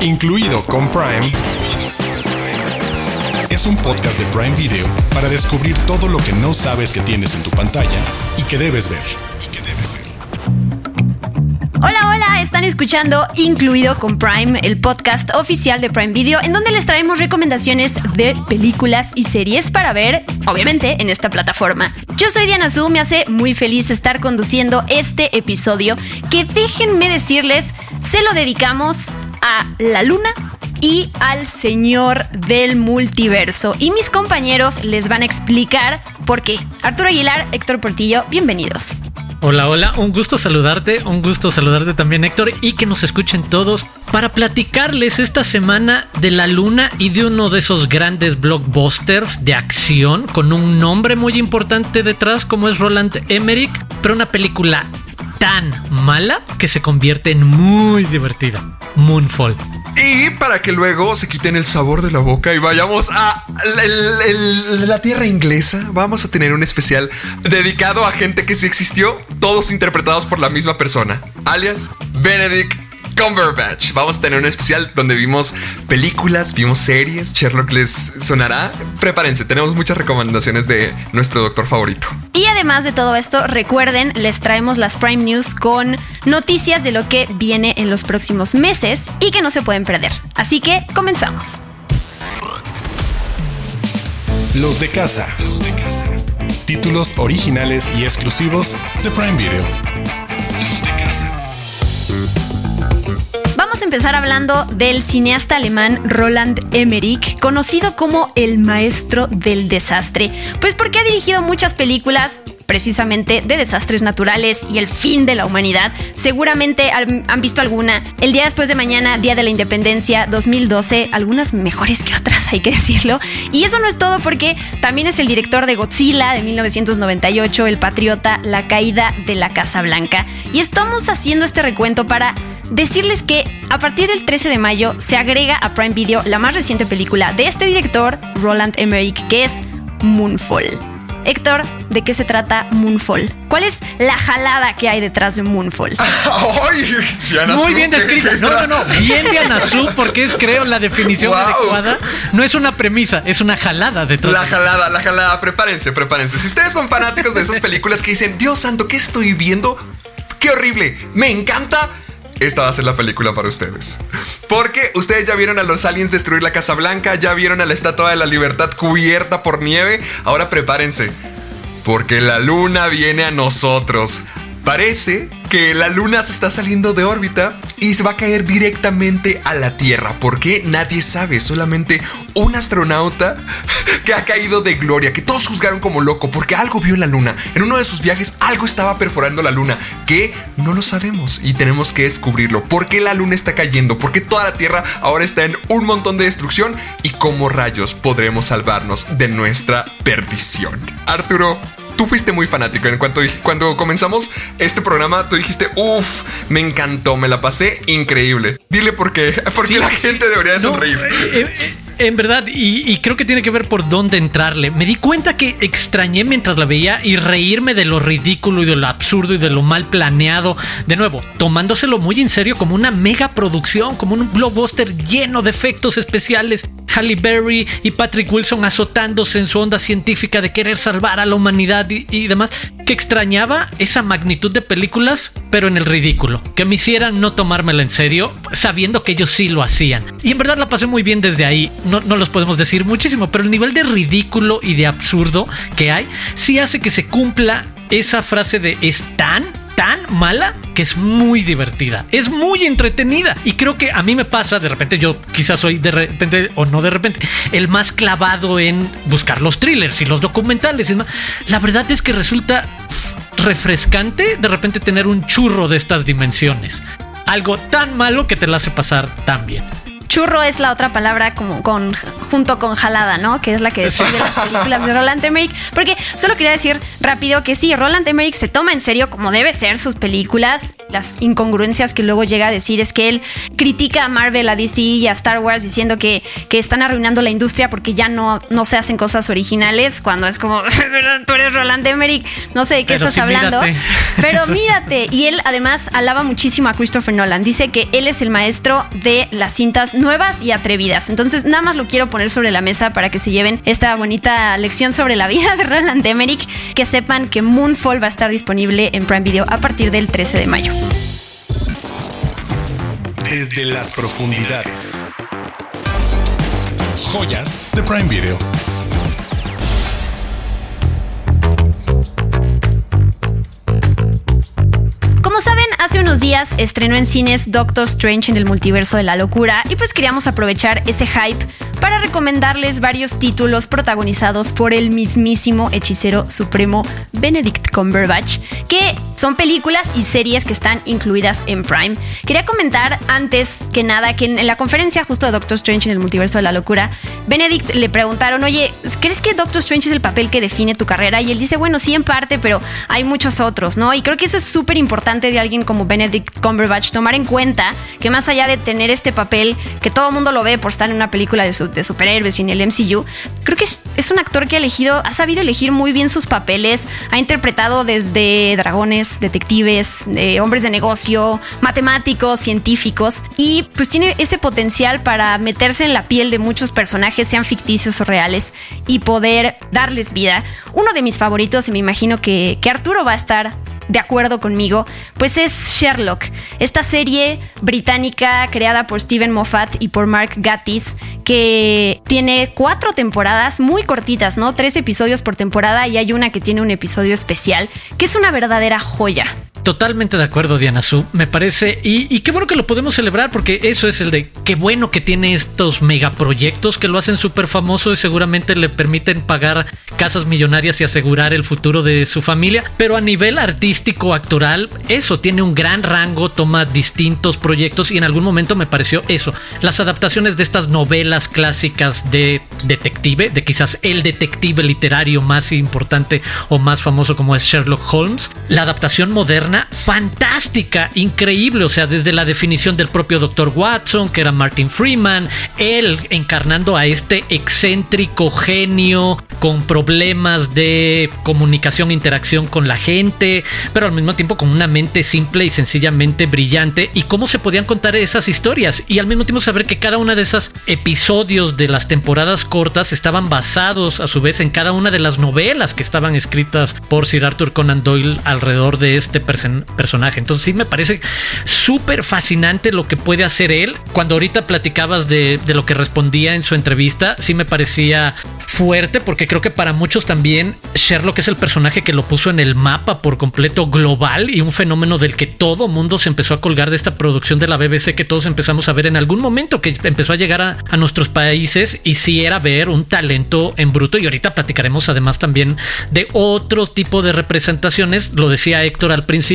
incluido con Prime, es un podcast de Prime Video para descubrir todo lo que no sabes que tienes en tu pantalla y que debes ver. Hola, hola, están escuchando Incluido con Prime, el podcast oficial de Prime Video, en donde les traemos recomendaciones de películas y series para ver, obviamente, en esta plataforma. Yo soy Diana Zu, me hace muy feliz estar conduciendo este episodio que déjenme decirles, se lo dedicamos a la luna y al señor del multiverso. Y mis compañeros les van a explicar por qué. Arturo Aguilar, Héctor Portillo, bienvenidos. Hola, hola, un gusto saludarte, un gusto saludarte también Héctor y que nos escuchen todos para platicarles esta semana de la luna y de uno de esos grandes blockbusters de acción con un nombre muy importante detrás como es Roland Emmerich, pero una película tan mala que se convierte en muy divertida. Moonfall. Y para que luego se quiten el sabor de la boca y vayamos a la tierra inglesa, vamos a tener un especial dedicado a gente que sí existió, todos interpretados por la misma persona, alias Benedict Cumberbatch. Vamos a tener un especial donde vimos películas, vimos series. Sherlock les sonará. Prepárense, tenemos muchas recomendaciones de nuestro doctor favorito. Y además de todo esto, recuerden, les traemos las Prime News con noticias de lo que viene en los próximos meses y que no se pueden perder. Así que comenzamos. Los de casa. Los de casa. Títulos originales y exclusivos de Prime Video. Los de casa. Thank you. Vamos a empezar hablando del cineasta alemán Roland Emmerich, conocido como el maestro del desastre, pues porque ha dirigido muchas películas precisamente de desastres naturales y el fin de la humanidad. Seguramente han visto alguna. El día después de mañana, Día de la Independencia 2012, algunas mejores que otras, hay que decirlo. Y eso no es todo porque también es el director de Godzilla de 1998, El Patriota, La Caída de la Casa Blanca. Y estamos haciendo este recuento para decirles que a partir del 13 de mayo se agrega a Prime Video la más reciente película de este director, Roland Emmerich, que es Moonfall. Héctor, ¿de qué se trata Moonfall? ¿Cuál es la jalada que hay detrás de Moonfall? Muy bien descrita. No, no, no. Bien Diana Su, porque es, creo, la definición adecuada. No es una premisa, es una jalada detrás. La jalada, la jalada. Prepárense, prepárense. Si ustedes son fanáticos de esas películas que dicen, Dios santo, ¿qué estoy viendo? ¡Qué horrible! ¡Me encanta! Esta va a ser la película para ustedes. Porque ustedes ya vieron a los aliens destruir la Casa Blanca, ya vieron a la Estatua de la Libertad cubierta por nieve. Ahora prepárense, porque la luna viene a nosotros. Parece que la luna se está saliendo de órbita y se va a caer directamente a la Tierra. ¿Por qué? Nadie sabe. Solamente un astronauta que ha caído de gloria, que todos juzgaron como loco porque algo vio en la luna. En uno de sus viajes algo estaba perforando la luna, que no lo sabemos y tenemos que descubrirlo. ¿Por qué la luna está cayendo? ¿Por qué toda la Tierra ahora está en un montón de destrucción? ¿Y cómo rayos podremos salvarnos de nuestra perdición? Arturo, tú fuiste muy fanático. En cuanto cuando comenzamos este programa, tú dijiste, uff, me encantó, me la pasé increíble. Dile por qué, porque la gente debería sonreír. Eh, eh, en verdad, y, creo que tiene que ver por dónde entrarle. Me di cuenta que extrañé mientras la veía y reírme de lo ridículo y de lo absurdo y de lo mal planeado. De nuevo, tomándoselo muy en serio como una mega producción, como un blockbuster lleno de efectos especiales. Halle Berry y Patrick Wilson azotándose en su onda científica de querer salvar a la humanidad y, demás, que extrañaba esa magnitud de películas, pero en el ridículo, que me hicieran no tomármela en serio, sabiendo que ellos sí lo hacían. Y en verdad la pasé muy bien desde ahí no, no los podemos decir muchísimo, pero el nivel de ridículo y de absurdo que hay sí hace que se cumpla esa frase de es tan mala que es muy divertida, es muy entretenida y creo que a mí me pasa, de repente yo quizás soy de repente o no de repente el más clavado en buscar los thrillers y los documentales. La verdad es que resulta refrescante de repente tener un churro de estas dimensiones. Algo tan malo que te la hace pasar tan bien. Churro es la otra palabra como con junto con Jalada, ¿no? Que es la que describe las películas de Roland Emmerich. Porque solo quería decir rápido que sí, Roland Emmerich se toma en serio como debe ser sus películas. Las incongruencias que luego llega a decir es que él critica a Marvel, a DC y a Star Wars diciendo que, que están arruinando la industria porque ya no, no se hacen cosas originales cuando es como, tú eres Roland Emmerich, no sé de qué estás hablando. Pero mírate. Y él además alaba muchísimo a Christopher Nolan. Dice que él es el maestro de las cintas nuevas y atrevidas. Entonces, nada más lo quiero poner sobre la mesa para que se lleven esta bonita lección sobre la vida de Roland Emmerich. Que sepan que Moonfall va a estar disponible en Prime Video a partir del 13 de mayo. Desde las profundidades. Joyas de Prime Video. Hace unos días estrenó en cines Doctor Strange en el multiverso de la locura y pues queríamos aprovechar ese hype para recomendarles varios títulos protagonizados por el mismísimo hechicero supremo Benedict Cumberbatch, que son películas y series que están incluidas en Prime. Quería comentar antes que nada que en la conferencia justo de Doctor Strange en el multiverso de la locura, Benedict le preguntaron, oye, ¿crees que Doctor Strange es el papel que define tu carrera? Y él dice, bueno, sí en parte, pero hay muchos otros, ¿no? Y creo que eso es súper importante de alguien como Benedict Cumberbatch, tomar en cuenta que más allá de tener este papel que todo el mundo lo ve por estar en una película de, de superhéroes y en el MCU, creo que es, un actor que ha elegido, ha sabido elegir muy bien sus papeles, ha interpretado desde dragones, detectives, eh, hombres de negocio, matemáticos, científicos, y pues tiene ese potencial para meterse en la piel de muchos personajes, sean ficticios o reales, y poder darles vida. Uno de mis favoritos, y me imagino que, que Arturo va a estar de acuerdo conmigo, pues es Sherlock, esta serie británica creada por Steven Moffat y por Mark Gatiss, que tiene cuatro temporadas muy cortitas, ¿no? Tres episodios por temporada y hay una que tiene un episodio especial, que es una verdadera joya. Totalmente de acuerdo, Diana Su. Me parece. Y, y, qué bueno que lo podemos celebrar, porque eso es el de qué bueno que tiene estos megaproyectos que lo hacen súper famoso y seguramente le permiten pagar casas millonarias y asegurar el futuro de su familia. Pero a nivel artístico, actoral, eso tiene un gran rango, toma distintos proyectos y en algún momento me pareció eso. Las adaptaciones de estas novelas clásicas de detective, de quizás el detective literario más importante o más famoso como es Sherlock Holmes. La adaptación moderna fantástica, increíble, o sea, desde la definición del propio Dr. Watson, que era Martin Freeman, él encarnando a este excéntrico genio con problemas de comunicación, interacción con la gente, pero al mismo tiempo con una mente simple y sencillamente brillante, y cómo se podían contar esas historias, y al mismo tiempo saber que cada una de esos episodios de las temporadas cortas estaban basados a su vez en cada una de las novelas que estaban escritas por Sir Arthur Conan Doyle alrededor de este personaje personaje. Entonces sí me parece súper fascinante lo que puede hacer él. Cuando ahorita platicabas de, de, lo que respondía en su entrevista, sí me parecía fuerte porque creo que para muchos también Sherlock es el personaje que lo puso en el mapa por completo global y un fenómeno del que todo mundo se empezó a colgar de esta producción de la BBC que todos empezamos a ver en algún momento que empezó a llegar a, a nuestros países y sí era ver un talento en bruto y ahorita platicaremos además también de otro tipo de representaciones, lo decía Héctor al principio,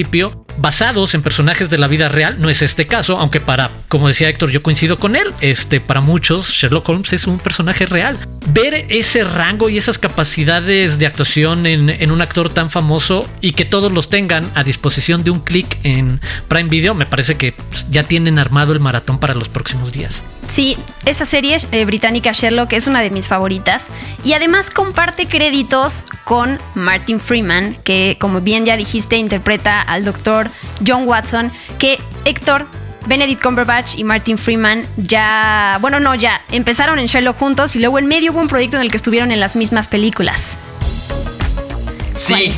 basados en personajes de la vida real, no es este caso, aunque para, como decía Héctor, yo coincido con él, este, para muchos Sherlock Holmes es un personaje real. Ver ese rango y esas capacidades de actuación en, en un actor tan famoso y que todos los tengan a disposición de un clic en Prime Video, me parece que ya tienen armado el maratón para los próximos días. Sí, esa serie eh, británica Sherlock es una de mis favoritas y además comparte créditos con Martin Freeman, que como bien ya dijiste interpreta al doctor John Watson, que Héctor Benedict Cumberbatch y Martin Freeman ya, bueno, no, ya empezaron en Sherlock juntos y luego en medio hubo un proyecto en el que estuvieron en las mismas películas. Sí,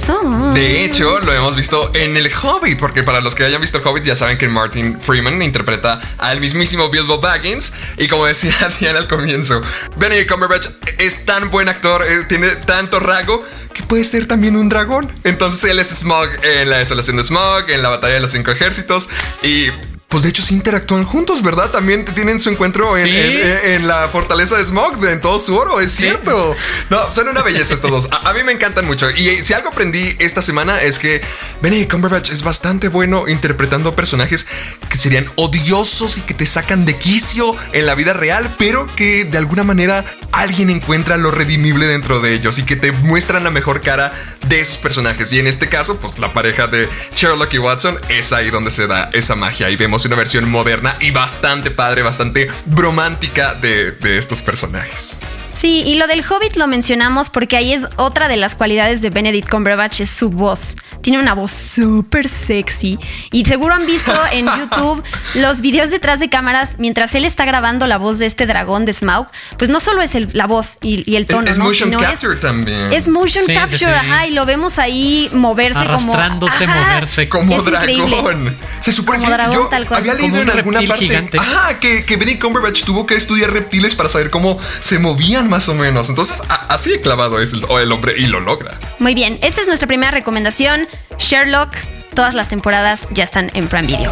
de hecho lo hemos visto en El Hobbit, porque para los que hayan visto El Hobbit ya saben que Martin Freeman interpreta al mismísimo Bilbo Baggins y como decía Diana al comienzo, Benedict Cumberbatch es tan buen actor, es, tiene tanto rango que puede ser también un dragón. Entonces él es Smog en la desolación de Smog, en la batalla de los cinco ejércitos y pues de hecho sí interactúan juntos, ¿verdad? También tienen su encuentro en, ¿Sí? en, en la fortaleza de Smog, en todo su oro, es cierto. No, son una belleza estos dos. A, a, mí me encantan mucho. Y si algo aprendí esta semana es que Benedict Cumberbatch es bastante bueno interpretando personajes que serían odiosos y que te sacan de quicio en la vida real, pero que de alguna manera alguien encuentra lo redimible dentro de ellos y que te muestran la mejor cara de esos personajes. Y en este caso, pues la pareja de Sherlock y Watson es ahí donde se da esa magia. Y vemos una versión moderna y bastante padre, bastante bromántica de, de estos personajes. Sí, y lo del Hobbit lo mencionamos porque ahí es otra de las cualidades de Benedict Cumberbatch, es su voz. Tiene una voz súper sexy. Y seguro han visto en YouTube los videos detrás de cámaras mientras él está grabando la voz de este dragón de Smaug. Pues no solo es la voz y, el tono, es, ¿no? motion capture también. Es motion capture, ajá, y lo vemos ahí moverse Arrastrándose, como. moverse. Como dragón. Se supone que yo había leído en alguna parte. Ajá, que, que Benedict Cumberbatch tuvo que estudiar reptiles para saber cómo se movían más o menos. Entonces, así clavado es el, hombre y lo logra. Muy bien, esta es nuestra primera recomendación. Sherlock, todas las temporadas ya están en Prime Video.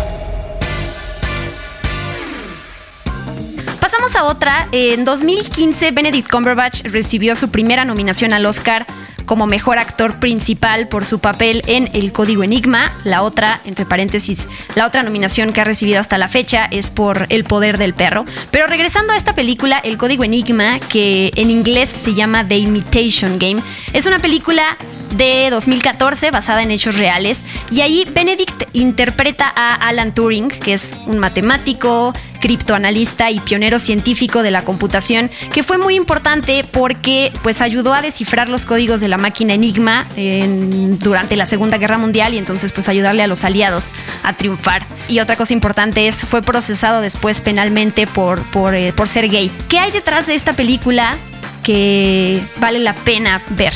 Pasamos a otra. En 2015, Benedict Cumberbatch recibió su primera nominación al Oscar como mejor actor principal por su papel en El Código Enigma. La otra, entre paréntesis, la otra nominación que ha recibido hasta la fecha es por El Poder del Perro. Pero regresando a esta película, El Código Enigma, que en inglés se llama The Imitation Game, es una película de 2014 basada en hechos reales y ahí Benedict interpreta a Alan Turing, que es un matemático, criptoanalista y pionero científico de la computación, que fue muy importante porque pues ayudó a descifrar los códigos de la máquina Enigma durante la Segunda Guerra Mundial y entonces pues ayudarle a los aliados a triunfar. Y otra cosa importante es fue procesado después penalmente por, por, eh, por ser gay. ¿Qué hay detrás de esta película que vale la pena ver?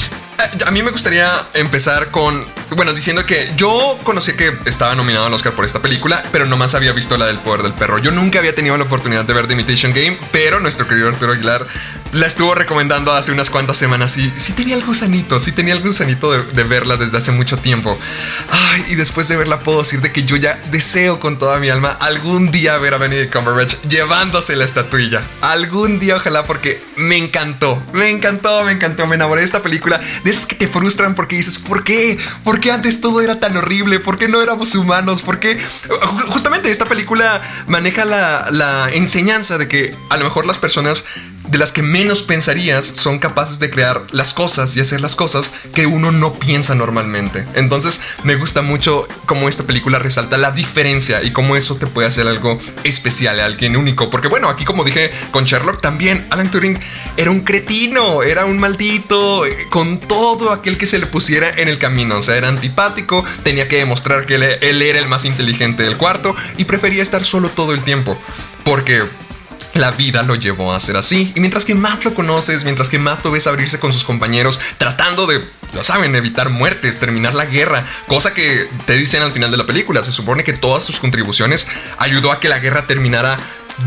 A mí me gustaría empezar con, bueno, diciendo que yo conocí que estaba nominado al Oscar por esta película, pero nomás había visto la del poder del perro. Yo nunca había tenido la oportunidad de ver The Imitation Game, pero nuestro querido Arturo Aguilar la estuvo recomendando hace unas cuantas semanas y sí tenía el gusanito, sí tenía el gusanito de, verla desde hace mucho tiempo. Ay, y después de verla puedo decir de que yo ya deseo con toda mi alma algún día ver a Benedict Cumberbatch llevándose la estatuilla. Algún día, ojalá, porque me encantó, me encantó, me encantó, me enamoré de esta película de esas que te frustran porque dices, ¿por qué? ¿Por qué antes todo era tan horrible? ¿Por qué no éramos humanos? ¿Por qué? Justamente esta película maneja la, la enseñanza de que a lo mejor las personas de las que menos pensarías son capaces de crear las cosas y hacer las cosas que uno no piensa normalmente. Entonces me gusta mucho cómo esta película resalta la diferencia y cómo eso te puede hacer algo especial, alguien único. Porque bueno, aquí como dije con Sherlock también, Alan Turing era un cretino, era un maldito, con todo aquel que se le pusiera en el camino. O sea, era antipático, tenía que demostrar que él, él era el más inteligente del cuarto y prefería estar solo todo el tiempo. Porque la vida lo llevó a ser así. Y mientras que más lo conoces, mientras que más lo ves abrirse con sus compañeros, tratando de, ya saben, evitar muertes, terminar la guerra, cosa que te dicen al final de la película. Se supone que todas sus contribuciones ayudó a que la guerra terminara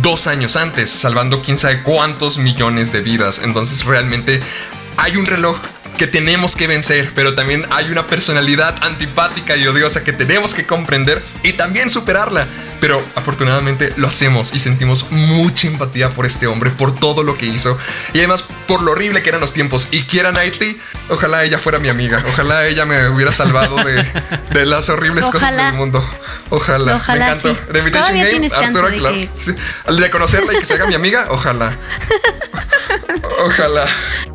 dos años antes, salvando quién sabe cuántos millones de vidas. Entonces realmente hay un reloj que tenemos que vencer, pero también hay una personalidad antipática y odiosa que tenemos que comprender y también superarla. Pero afortunadamente lo hacemos y sentimos mucha empatía por este hombre, por todo lo que hizo y además por lo horrible que eran los tiempos. Y Kiera Knightley, ojalá ella fuera mi amiga, ojalá ella me hubiera salvado de, las horribles cosas del mundo. Ojalá, ojalá me encantó. Sí. De Invitation Game, Arturo de, de conocerla y que se haga mi amiga, ojalá. Ojalá.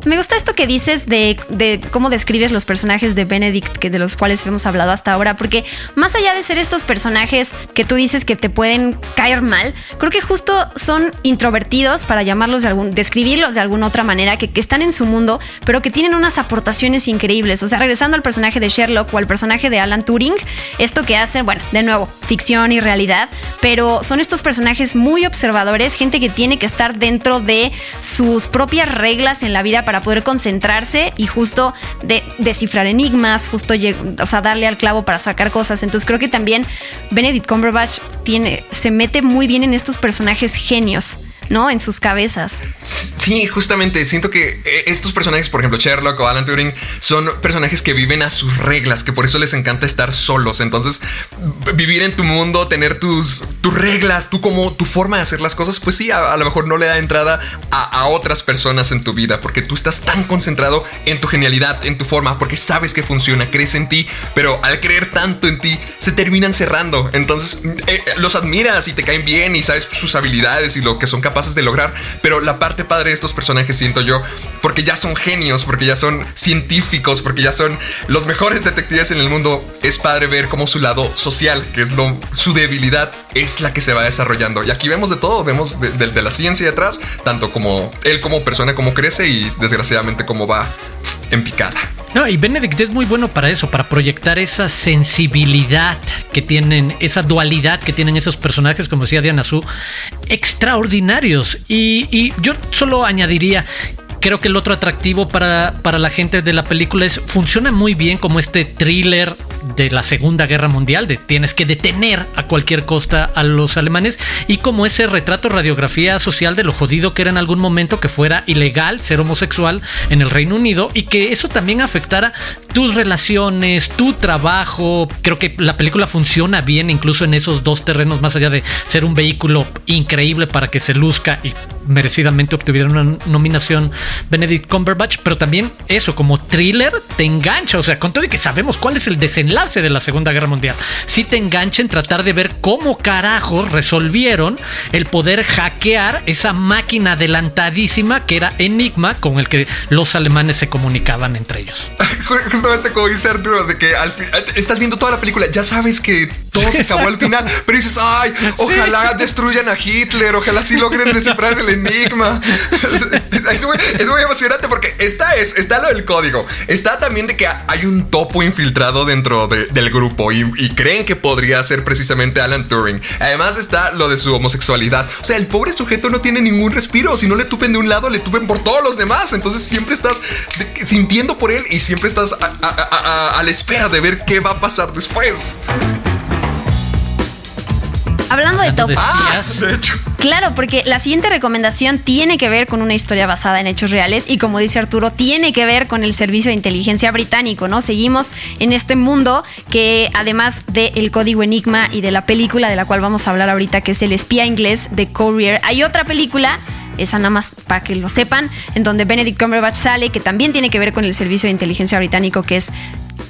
Me gusta esto que dices de, de, cómo describes los personajes de Benedict, que de los cuales hemos hablado hasta ahora, porque más allá de ser estos personajes que tú dices que te pueden caer mal, creo que justo son introvertidos, para llamarlos de algún, describirlos de alguna otra manera, que, están en su mundo, pero que tienen unas aportaciones increíbles. O sea, regresando al personaje de Sherlock o al personaje de Alan Turing, esto que hacen, bueno, de nuevo, ficción y realidad, pero son estos personajes muy observadores, gente que tiene que estar dentro de sus propias reglas en la vida para poder concentrarse y justo de, descifrar enigmas, justo o sea, darle al clavo para sacar cosas. Entonces creo que también Benedict Cumberbatch tiene, se mete muy bien en estos personajes genios. ¿No? En sus cabezas. Sí, justamente. Siento que eh, estos personajes, por ejemplo, Sherlock o Alan Turing, son personajes que viven a sus reglas, que por eso les encanta estar solos. Entonces, vivir en tu mundo, tener tus, tus reglas, tú como tu forma de hacer las cosas, pues sí, a, lo mejor no le da entrada a, otras personas en tu vida, porque tú estás tan concentrado en tu genialidad, en tu forma, porque sabes que funciona, crees en ti, pero al creer tanto en ti, se terminan cerrando. Entonces, eh, los admiras y te caen bien y sabes sus habilidades y lo que son capaces de lograr, pero la parte padre de estos personajes siento yo, porque ya son genios, porque ya son científicos, porque ya son los mejores detectives en el mundo, es padre ver cómo su lado social, que es lo, su debilidad, es la que se va desarrollando. Y aquí vemos de todo, vemos de, de, la ciencia detrás, tanto como él como persona, cómo crece y desgraciadamente cómo va en picada. No, y Benedict es muy bueno para eso, para proyectar esa sensibilidad que tienen, esa dualidad que tienen esos personajes, como decía Diana Su, extraordinarios. Y, y yo solo añadiría creo que el otro atractivo para, para, la gente de la película es funciona muy bien como este thriller de la Segunda Guerra Mundial, de tienes que detener a cualquier costa a los alemanes, y como ese retrato radiografía social de lo jodido que era en algún momento que fuera ilegal ser homosexual en el Reino Unido y que eso también afectara tus relaciones, tu trabajo. Creo que la película funciona bien incluso en esos dos terrenos, más allá de ser un vehículo increíble para que se luzca y merecidamente obtuviera una nominación Benedict Cumberbatch, pero también eso, como thriller, te engancha. O sea, con todo que sabemos cuál es el desenlace de la Segunda Guerra Mundial, sí te engancha en tratar de ver cómo carajos resolvieron el poder hackear esa máquina adelantadísima que era Enigma con el que los alemanes se comunicaban entre ellos. Justamente como dice Arturo, de que al fin, estás viendo toda la película, ya sabes que todo se acabó al final, pero dices, ay, ojalá destruyan a Hitler, ojalá sí logren descifrar el enigma. Es, muy, emocionante porque está, es, está lo del código, está también de que hay un topo infiltrado dentro del grupo y, y, creen que podría ser precisamente Alan Turing. Además está lo de su homosexualidad. O sea, el pobre sujeto no tiene ningún respiro, si no le tupen de un lado, le tupen por todos los demás. Entonces siempre estás sintiendo por él y siempre estás a la espera de ver qué va a pasar después. Hablando de top. Ah, de hecho. Claro, porque la siguiente recomendación tiene que ver con una historia basada en hechos reales y como dice Arturo, tiene que ver con el servicio de inteligencia británico, ¿no? Seguimos en este mundo que además del código Enigma y de la película de la cual vamos a hablar ahorita, que es El espía inglés de Courier, hay otra película esa nada más para que lo sepan, en donde Benedict Cumberbatch sale, que también tiene que ver con el servicio de inteligencia británico, que es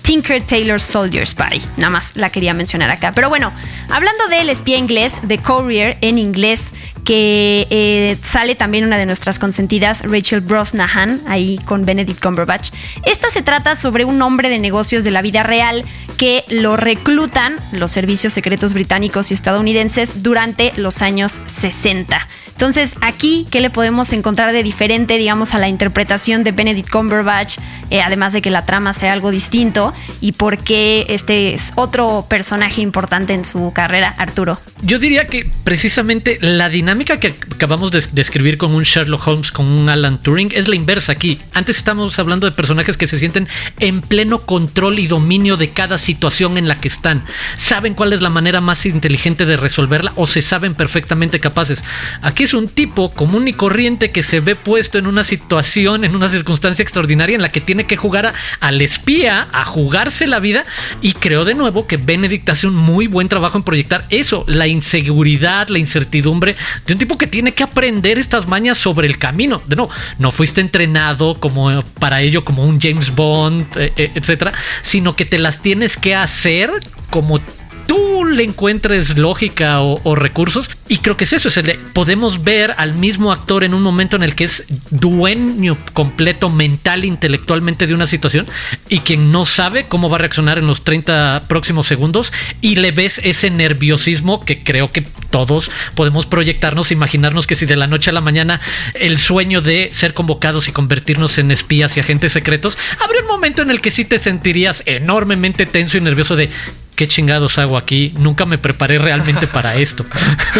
Tinker Taylor Soldier Spy. Nada más la quería mencionar acá. Pero bueno, hablando del espía inglés, The Courier en inglés, que eh, sale también una de nuestras consentidas, Rachel Brosnahan, ahí con Benedict Cumberbatch. Esta se trata sobre un hombre de negocios de la vida real que lo reclutan los servicios secretos británicos y estadounidenses durante los años 60. Entonces, aquí, ¿qué le podemos encontrar de diferente, digamos, a la interpretación de Benedict Cumberbatch? Eh, además de que la trama sea algo distinto y por qué este es otro personaje importante en su carrera, Arturo. Yo diría que precisamente la dinámica que acabamos de describir con un Sherlock Holmes, con un Alan Turing, es la inversa aquí. Antes estamos hablando de personajes que se sienten en pleno control y dominio de cada situación en la que están. Saben cuál es la manera más inteligente de resolverla o se saben perfectamente capaces. Aquí es un tipo común y corriente que se ve puesto en una situación, en una circunstancia extraordinaria en la que tiene que jugar al espía, a jugarse la vida y creo de nuevo que Benedict hace un muy buen trabajo en proyectar eso, la inseguridad, la incertidumbre de un tipo que tiene que aprender estas mañas sobre el camino. De no, no fuiste entrenado como para ello como un James Bond, eh, eh, etcétera, sino que te las tienes que hacer como tú le encuentres lógica o, recursos. Y creo que es eso, es el de, podemos ver al mismo actor en un momento en el que es dueño completo mental, intelectualmente de una situación y quien no sabe cómo va a reaccionar en los 30 próximos segundos y le ves ese nerviosismo que creo que todos podemos proyectarnos, imaginarnos que si de la noche a la mañana el sueño de ser convocados y convertirnos en espías y agentes secretos, habría un momento en el que sí te sentirías enormemente tenso y nervioso de ¿qué chingados hago aquí? Nunca me preparé realmente para esto.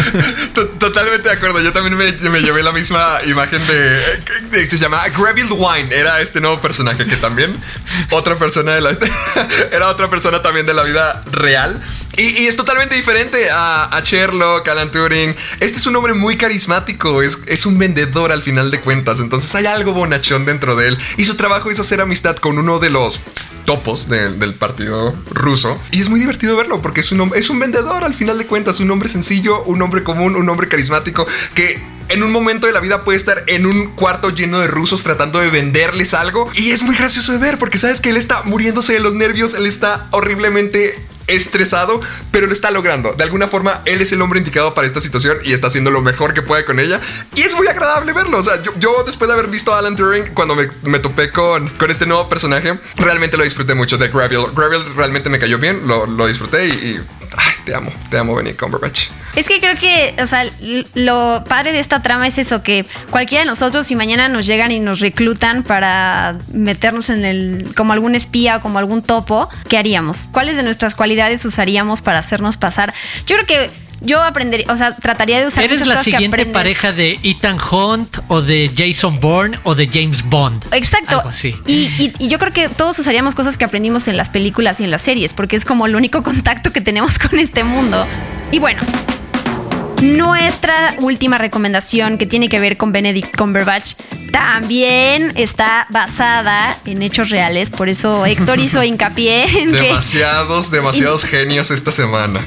Totalmente de acuerdo. Yo también me, llevé la misma imagen de, Se llama Greville Wine. Era este nuevo personaje que también otra persona de la. era otra persona también de la vida real. Y, es totalmente diferente a, Sherlock, Alan Turing. Este es un hombre muy carismático. Es, es un vendedor al final de cuentas. Entonces hay algo bonachón dentro de él. Y su trabajo es hacer amistad con uno de los topos del partido ruso. Y es muy divertido verlo porque es un, es un vendedor al final de cuentas, un hombre sencillo, un hombre común, un hombre carismático que en un momento de la vida puede estar en un cuarto lleno de rusos tratando de venderles algo. Y es muy gracioso de ver porque sabes que él está muriéndose de los nervios, él está horriblemente estresado, pero lo está logrando. De alguna forma, él es el hombre indicado para esta situación y está haciendo lo mejor que puede con ella. Y es muy agradable verlo. O sea, yo, después de haber visto a Alan Turing, cuando me, topé con, con este nuevo personaje, realmente lo disfruté mucho de Gravel. Gravel realmente me cayó bien, lo, disfruté y, ay, te amo, te amo, Benny Cumberbatch. Es que creo que, o sea, lo padre de esta trama es eso, que cualquiera de nosotros, si mañana nos llegan y nos reclutan para meternos en el, como algún espía o como algún topo, ¿qué haríamos? ¿Cuáles de nuestras cualidades usaríamos para hacernos pasar? Yo creo que yo aprendería, o sea, trataría de usar ¿Eres la siguiente pareja de Ethan Hunt o de Jason Bourne o de James Bond? Exacto. Y, y, yo creo que todos usaríamos cosas que aprendimos en las películas y en las series, porque es como el único contacto que tenemos con este mundo. Y bueno, nuestra última recomendación que tiene que ver con Benedict Cumberbatch también está basada en hechos reales, por eso Héctor hizo hincapié en demasiados, demasiados genios esta semana.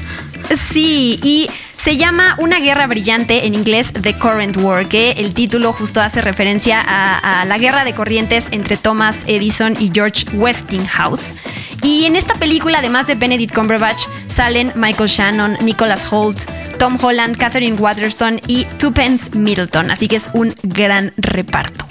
Sí, y se llama Una guerra brillante, en inglés The Current War, que el título justo hace referencia a, la guerra de corrientes entre Thomas Edison y George Westinghouse. Y en esta película, además de Benedict Cumberbatch, salen Michael Shannon, Nicholas Holt, Tom Holland, Catherine Watterson y Tupence Middleton. Así que es un gran reparto.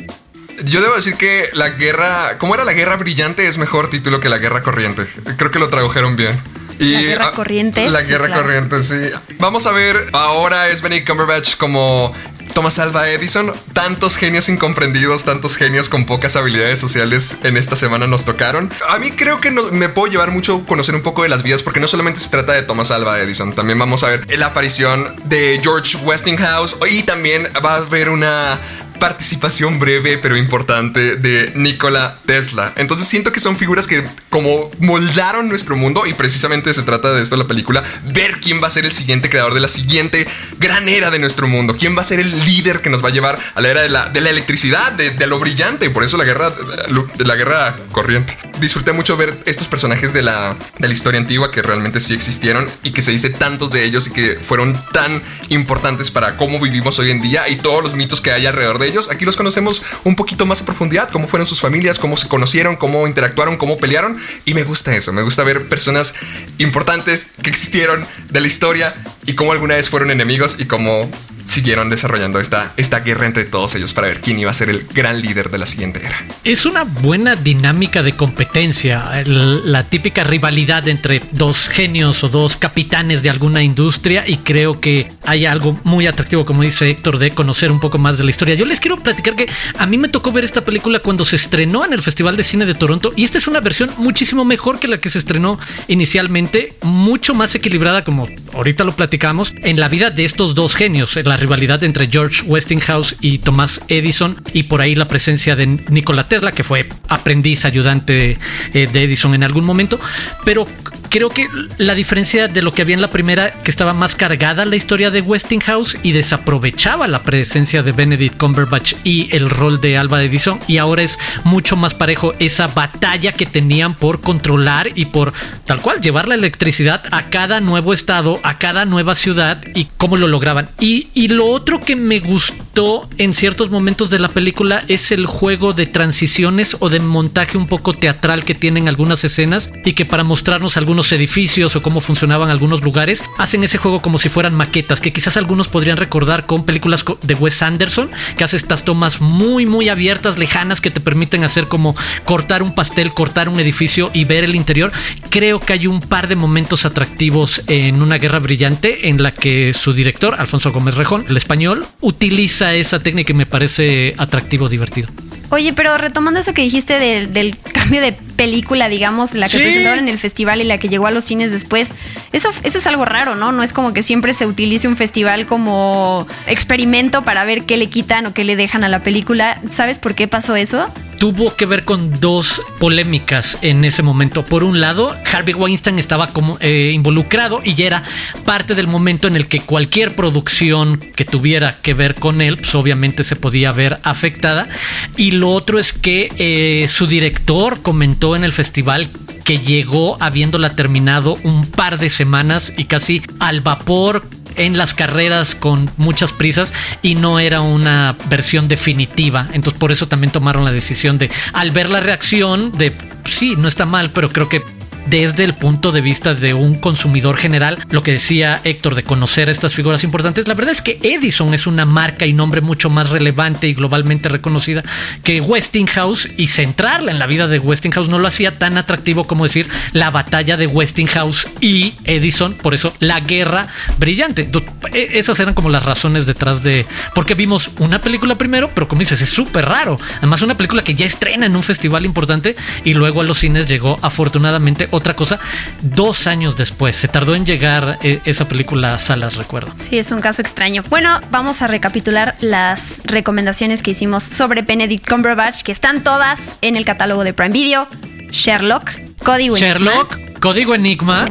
Yo debo decir que la guerra, ¿cómo era la guerra brillante? Es mejor título que la guerra corriente. Creo que lo tradujeron bien. Y, la guerra corriente. La guerra corriente, sí. Vamos a ver, ahora es Benny Cumberbatch como Thomas Alva Edison. Tantos genios incomprendidos, tantos genios con pocas habilidades sociales en esta semana nos tocaron. A mí creo que me puedo llevar mucho conocer un poco de las vidas porque no solamente se trata de Thomas Alva Edison, también vamos a ver la aparición de George Westinghouse y también va a haber una participación breve pero importante de Nikola Tesla. Entonces siento que son figuras que como moldaron nuestro mundo y precisamente se trata de esto la película, ver quién va a ser el siguiente creador de la siguiente gran era de nuestro mundo, quién va a ser el líder que nos va a llevar a la era de la, de la electricidad, de, lo brillante, por eso la guerra de la guerra corriente. Disfruté mucho ver estos personajes de la, de la historia antigua que realmente sí existieron y que se dice tantos de ellos y que fueron tan importantes para cómo vivimos hoy en día y todos los mitos que hay alrededor de ellos. Aquí los conocemos un poquito más a profundidad, cómo fueron sus familias, cómo se conocieron, cómo interactuaron, cómo pelearon. Y me gusta eso, me gusta ver personas importantes que existieron de la historia y cómo alguna vez fueron enemigos y cómo siguieron desarrollando esta, esta guerra entre todos ellos para ver quién iba a ser el gran líder de la siguiente era. Es una buena dinámica de competencia, la típica rivalidad entre dos genios o dos capitanes de alguna industria y creo que hay algo muy atractivo, como dice Héctor, de conocer un poco más de la historia. Yo les quiero platicar que a mí me tocó ver esta película cuando se estrenó en el Festival de Cine de Toronto y esta es una versión muchísimo mejor que la que se estrenó inicialmente, mucho más equilibrada como ahorita lo platicamos en la vida de estos dos genios, rivalidad entre George Westinghouse y Thomas Edison y por ahí la presencia de Nikola Tesla, que fue aprendiz ayudante eh, de Edison en algún momento, pero creo que la diferencia de lo que había en la primera, que estaba más cargada la historia de Westinghouse y desaprovechaba la presencia de Benedict Cumberbatch y el rol de Alba Edison, y ahora es mucho más parejo esa batalla que tenían por controlar y por tal cual llevar la electricidad a cada nuevo estado, a cada nueva ciudad y cómo lo lograban. Y, y lo otro que me gustó en ciertos momentos de la película es el juego de transiciones o de montaje un poco teatral que tienen algunas escenas y que para mostrarnos algunos edificios o cómo funcionaban algunos lugares, hacen ese juego como si fueran maquetas, que quizás algunos podrían recordar con películas de Wes Anderson, que hace estas tomas muy, muy abiertas, lejanas, que te permiten hacer como cortar un pastel, cortar un edificio y ver el interior. Creo que hay un par de momentos atractivos en Una Guerra Brillante en la que su director, Alfonso Gómez Rejón, el español, utiliza esa técnica y me parece atractivo, divertido. Oye, pero retomando eso que dijiste del, cambio de película, digamos, la que presentaron en el festival y la que llegó a los cines después, eso, eso es algo raro, ¿no? No es como que siempre se utilice un festival como experimento para ver qué le quitan o qué le dejan a la película. ¿Sabes por qué pasó eso? Tuvo que ver con dos polémicas en ese momento. Por un lado, Harvey Weinstein estaba como, eh, involucrado y ya era parte del momento en el que cualquier producción que tuviera que ver con él, pues obviamente se podía ver afectada. Y lo otro es que eh, su director comentó en el festival que llegó habiéndola terminado un par de semanas y casi al vapor en las carreras con muchas prisas y no era una versión definitiva. Entonces por eso también tomaron la decisión de, al ver la reacción de, sí, no está mal, pero creo que desde el punto de vista de un consumidor general, lo que decía Héctor de conocer estas figuras importantes, la verdad es que Edison es una marca y nombre mucho más relevante y globalmente reconocida que Westinghouse y centrarla en la vida de Westinghouse no lo hacía tan atractivo como decir la batalla de Westinghouse y Edison, por eso la guerra brillante. E, esas eran como las razones detrás de porque vimos una película primero, pero como dices, es súper raro. Además, una película que ya estrena en un festival importante y luego a los cines llegó afortunadamente otra cosa dos años después. Se tardó en llegar eh, esa película a salas, recuerdo. Sí, es un caso extraño. Bueno, vamos a recapitular las recomendaciones que hicimos sobre Benedict Cumberbatch, que están todas en el catálogo de Prime Video. Sherlock, Código Sherlock, Código Enigma.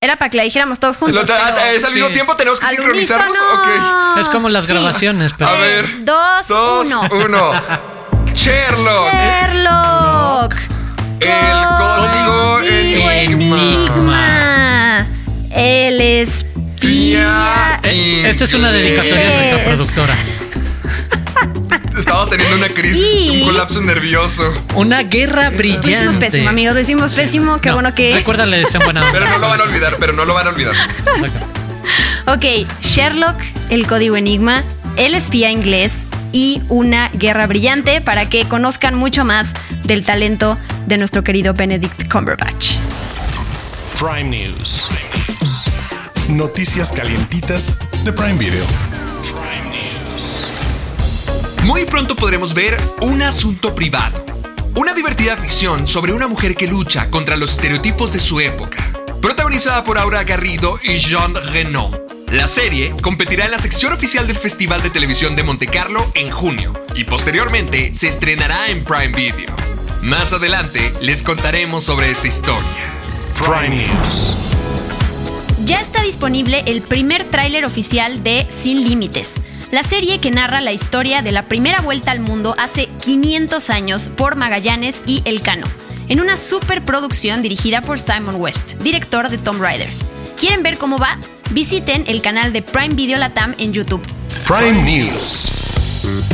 Era para que la dijéramos todos juntos. ¿Es al mismo tiempo? ¿Tenemos que sincronizarnos? Okay. Es como las grabaciones. Pero... A ver. Dos, dos uno. uno. Sherlock. Sherlock. Esta es una dedicatoria a nuestra productora. Estaba teniendo una crisis, un colapso nervioso. Una guerra brillante. Lo hicimos pésimo, amigos. Lo hicimos pésimo. Qué bueno que. Recuérdale, buena Pero no lo van a olvidar, pero no lo van a olvidar. ok, Sherlock, el código enigma, el espía inglés, y una guerra brillante para que conozcan mucho más del talento de nuestro querido Benedict Cumberbatch. Prime News. Noticias calientitas de Prime Video. Muy pronto podremos ver Un asunto privado. Una divertida ficción sobre una mujer que lucha contra los estereotipos de su época. Protagonizada por Aura Garrido y Jean Renault la serie competirá en la sección oficial del Festival de Televisión de Monte Carlo en junio y posteriormente se estrenará en Prime Video. Más adelante les contaremos sobre esta historia. Prime News. Ya está disponible el primer tráiler oficial de Sin Límites, la serie que narra la historia de la primera vuelta al mundo hace 500 años por Magallanes y Elcano, en una superproducción dirigida por Simon West, director de Tomb Raider. ¿Quieren ver cómo va? Visiten el canal de Prime Video Latam en YouTube. Prime News.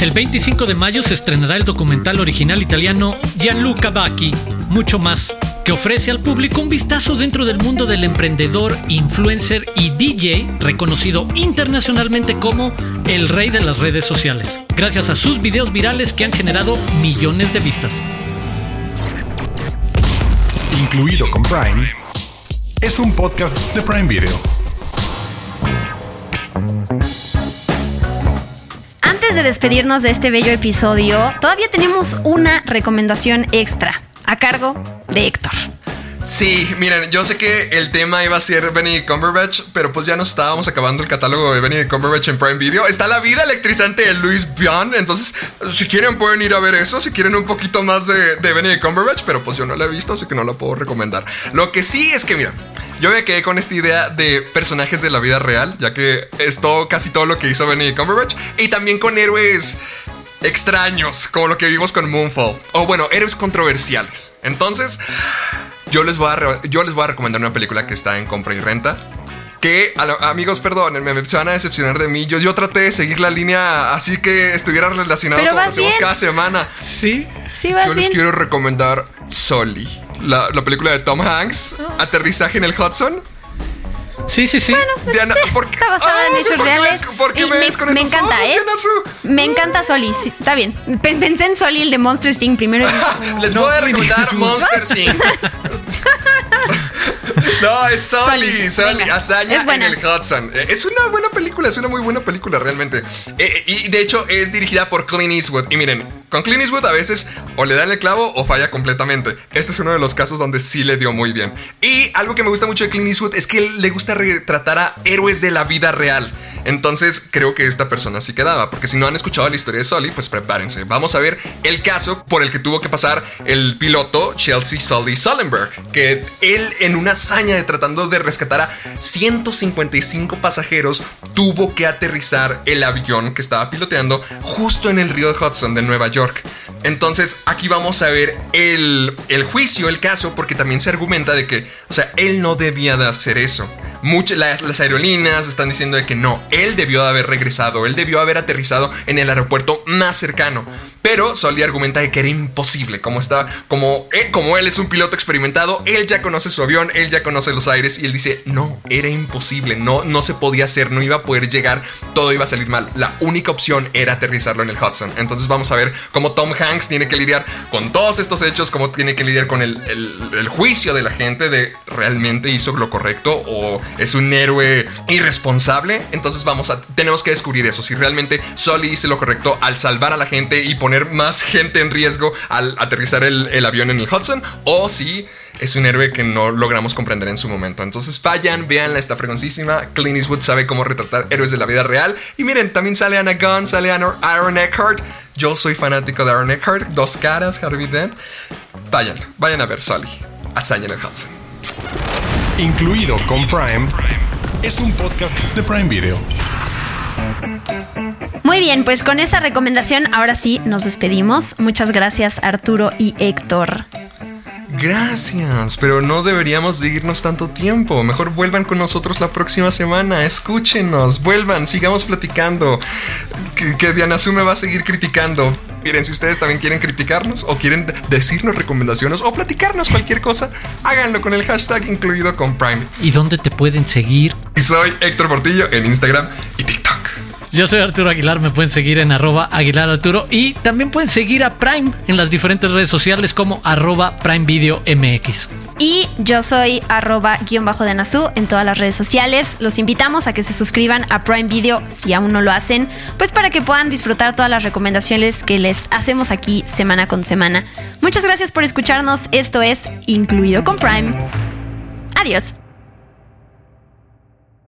El 25 de mayo se estrenará el documental original italiano Gianluca Bacchi, mucho más, que ofrece al público un vistazo dentro del mundo del emprendedor, influencer y DJ, reconocido internacionalmente como el rey de las redes sociales, gracias a sus videos virales que han generado millones de vistas. Incluido con Prime es un podcast de Prime Video. Antes de despedirnos de este bello episodio, todavía tenemos una recomendación extra a cargo de Héctor. Sí, miren, yo sé que el tema iba a ser Benny Cumberbatch, pero pues ya nos estábamos acabando el catálogo de Benny Cumberbatch en Prime Video. Está la vida electrizante de Louis Vuitton, entonces si quieren pueden ir a ver eso, si quieren un poquito más de, de Benny Cumberbatch, pero pues yo no la he visto, así que no la puedo recomendar. Lo que sí es que, mira, yo me quedé con esta idea de personajes de la vida real, ya que es todo, casi todo lo que hizo Benny Cumberbatch, y también con héroes extraños, como lo que vimos con Moonfall, o bueno, héroes controversiales. Entonces, yo les voy a, yo les voy a recomendar una película que está en compra y renta. Que, amigos, perdónenme, se van a decepcionar de mí. Yo, yo traté de seguir la línea así que estuviera relacionado con lo que hacemos cada semana. Sí. Sí, vas Yo les quiero recomendar Sully, la, la película de Tom Hanks, Aterrizaje en el Hudson. Sí, sí, sí. Bueno, pues, Diana, ¿por qué? está basada en hechos ¿por qué reales. por qué me ves con me esos encanta, ojos, ¿eh? Diana Su? Me encanta Soli, sí, está bien. Pen- Pensé en Soli, el de Monster Inc. primero. dije, Les No, voy a recomendar. Monster Inc. No, es Sully, Sully, Sully, venga. hazaña en el Hudson. Eh, Es una buena película, es una muy buena película realmente. Eh, y de hecho es dirigida por Clint Eastwood. Y miren, con Clint Eastwood a veces o le dan el clavo o falla completamente. Este es uno de los casos donde sí le dio muy bien. Y algo que me gusta mucho de Clint Eastwood es que él le gusta retratar a héroes de la vida real. Entonces creo que esta persona sí quedaba, porque si no han escuchado la historia de Sully, pues prepárense. Vamos a ver el caso por el que tuvo que pasar el piloto Chelsea Sully Sullenberg, que él en una de tratando de rescatar a 155 pasajeros tuvo que aterrizar el avión que estaba piloteando justo en el río de Hudson de Nueva York. Entonces aquí vamos a ver el, el juicio, el caso, porque también se argumenta de que, o sea, él no debía de hacer eso. Muchas, la- las aerolíneas están diciendo de que no, él debió de haber regresado, él debió haber aterrizado en el aeropuerto más cercano. Pero Sully argumenta de que era imposible, como está, como, eh, como él es un piloto experimentado, él ya conoce su avión, él ya conoce los aires y él dice, no, era imposible, no, no se podía hacer, no iba a poder llegar, todo iba a salir mal. La única opción era aterrizarlo en el Hudson. Entonces vamos a ver cómo Tom Hanks tiene que lidiar con todos estos hechos, cómo tiene que lidiar con el, el- el juicio de la gente de realmente hizo lo correcto o es un héroe irresponsable. Entonces vamos a, tenemos que descubrir eso, si realmente Sully hizo lo correcto al salvar a la gente y poner más gente en riesgo al aterrizar el, avión en el Hudson o si es un héroe que no logramos comprender en su momento. Entonces vayan, véanla, está fregoncísima. Clint Eastwood sabe cómo retratar héroes de la vida real. Y miren, también sale Anna Gunn, sale Aaron Aaron Eckhart. Yo soy fanático de Aaron Eckhart. Dos caras, Harvey Dent. Vayan, vayan a ver Sully. El Hudson. Incluido con Prime, es un podcast de Prime Video. Muy bien, pues con esa recomendación ahora sí nos despedimos. Muchas gracias Arturo y Héctor. Gracias, pero no deberíamos seguirnos tanto tiempo. Mejor vuelvan con nosotros la próxima semana. Escúchenos, vuelvan, sigamos platicando. Que, que Diana Su me va a seguir criticando. Miren, si ustedes también quieren criticarnos o quieren decirnos recomendaciones o platicarnos cualquier cosa, háganlo con el hashtag incluido con Prime. ¿Y dónde te pueden seguir? Y soy Héctor Portillo en Instagram y. Yo soy Arturo Aguilar, me pueden seguir en arroba Aguilar Arturo y también pueden seguir a Prime en las diferentes redes sociales como arroba Prime Video MX. Y yo soy arroba guion bajo de Nazú en todas las redes sociales. Los invitamos a que se suscriban a Prime Video si aún no lo hacen, pues para que puedan disfrutar todas las recomendaciones que les hacemos aquí semana con semana. Muchas gracias por escucharnos. Esto es Incluido con Prime. Adiós.